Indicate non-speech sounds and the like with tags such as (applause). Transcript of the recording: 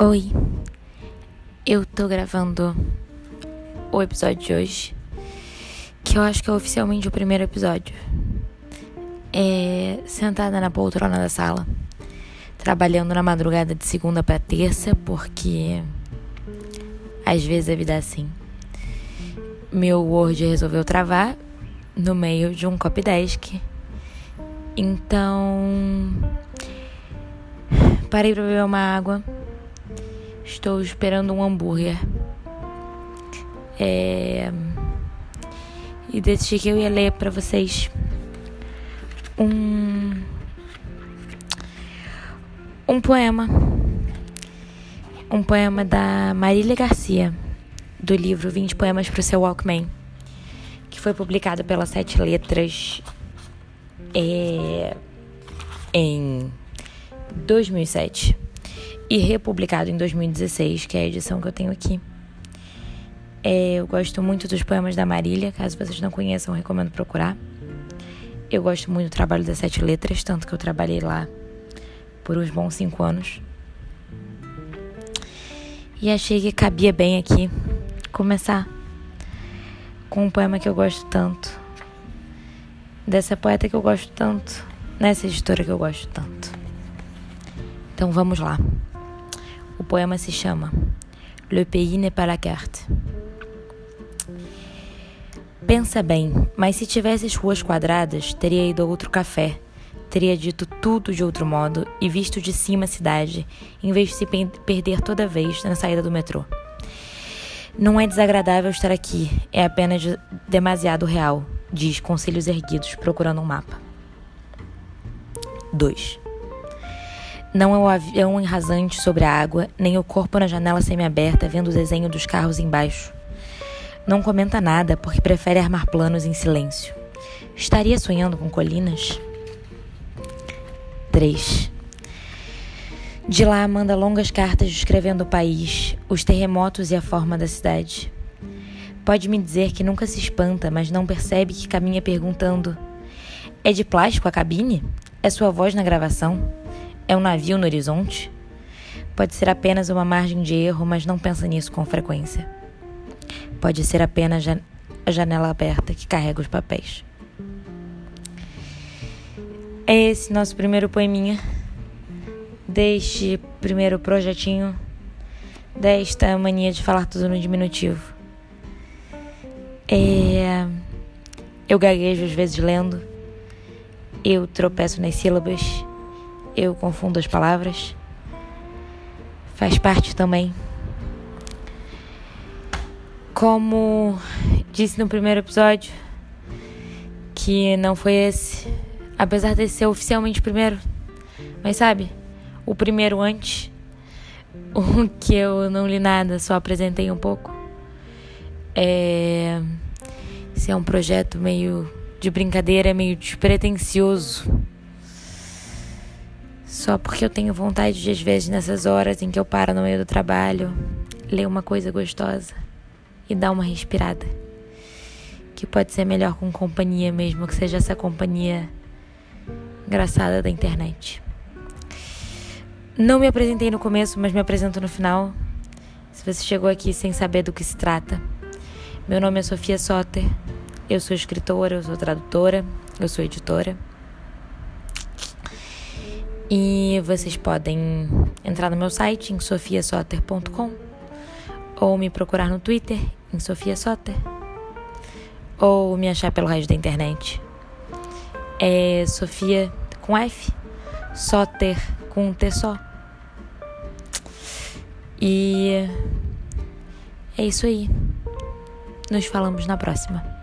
Oi, eu tô gravando o episódio de hoje, que eu acho que é oficialmente o primeiro episódio. É sentada na poltrona da sala, trabalhando na madrugada de segunda para terça, porque às vezes a vida é assim. Meu Word resolveu travar no meio de um copy desk. Então, parei para beber uma água Estou esperando um hambúrguer. É... E decidi que eu ia ler para vocês um um poema. Um poema da Marília Garcia, do livro 20 Poemas para o Seu Walkman, que foi publicado pela Sete Letras é, em 2007 e republicado em 2016, que é a edição que eu tenho aqui. É, eu gosto muito dos poemas da Marília, caso vocês não conheçam, recomendo procurar. Eu gosto muito do trabalho das Sete Letras, tanto que eu trabalhei lá por uns bons cinco anos. E achei que cabia bem aqui começar com um poema que eu gosto tanto, dessa poeta que eu gosto tanto, nessa editora que eu gosto tanto. Então vamos lá. O poema se chama Le pays n'est pas la carte. Pensa bem, mas se tivesses ruas quadradas, teria ido a outro café, teria dito tudo de outro modo e visto de cima a cidade, em vez de se perder toda vez na saída do metrô. Não é desagradável estar aqui, é apenas demasiado real, diz Conselhos Erguidos, procurando um mapa. 2. Não é o avião rasante sobre a água, nem o corpo na janela semiaberta vendo o desenho dos carros embaixo. Não comenta nada porque prefere armar planos em silêncio. Estaria sonhando com colinas? 3. De lá manda longas cartas descrevendo o país, os terremotos e a forma da cidade. Pode me dizer que nunca se espanta, mas não percebe que caminha perguntando: É de plástico a cabine? É sua voz na gravação? É um navio no horizonte? Pode ser apenas uma margem de erro, mas não pensa nisso com frequência. Pode ser apenas a janela aberta que carrega os papéis. É esse nosso primeiro poeminha deste primeiro projetinho desta mania de falar tudo no diminutivo. É... Eu gaguejo às vezes lendo, eu tropeço nas sílabas eu confundo as palavras. Faz parte também. Como disse no primeiro episódio, que não foi esse, apesar de ser oficialmente o primeiro, mas sabe, o primeiro antes, (laughs) o que eu não li nada, só apresentei um pouco. É, esse é um projeto meio de brincadeira, meio despretensioso só porque eu tenho vontade de, às vezes, nessas horas em que eu paro no meio do trabalho, ler uma coisa gostosa e dar uma respirada. Que pode ser melhor com companhia mesmo, que seja essa companhia engraçada da internet. Não me apresentei no começo, mas me apresento no final. Se você chegou aqui sem saber do que se trata. Meu nome é Sofia Soter. Eu sou escritora, eu sou tradutora, eu sou editora. E vocês podem entrar no meu site em sofiasoter.com ou me procurar no Twitter em Sofia Soter ou me achar pelo resto da internet. É Sofia com F, Soter com um T só. E é isso aí. Nos falamos na próxima.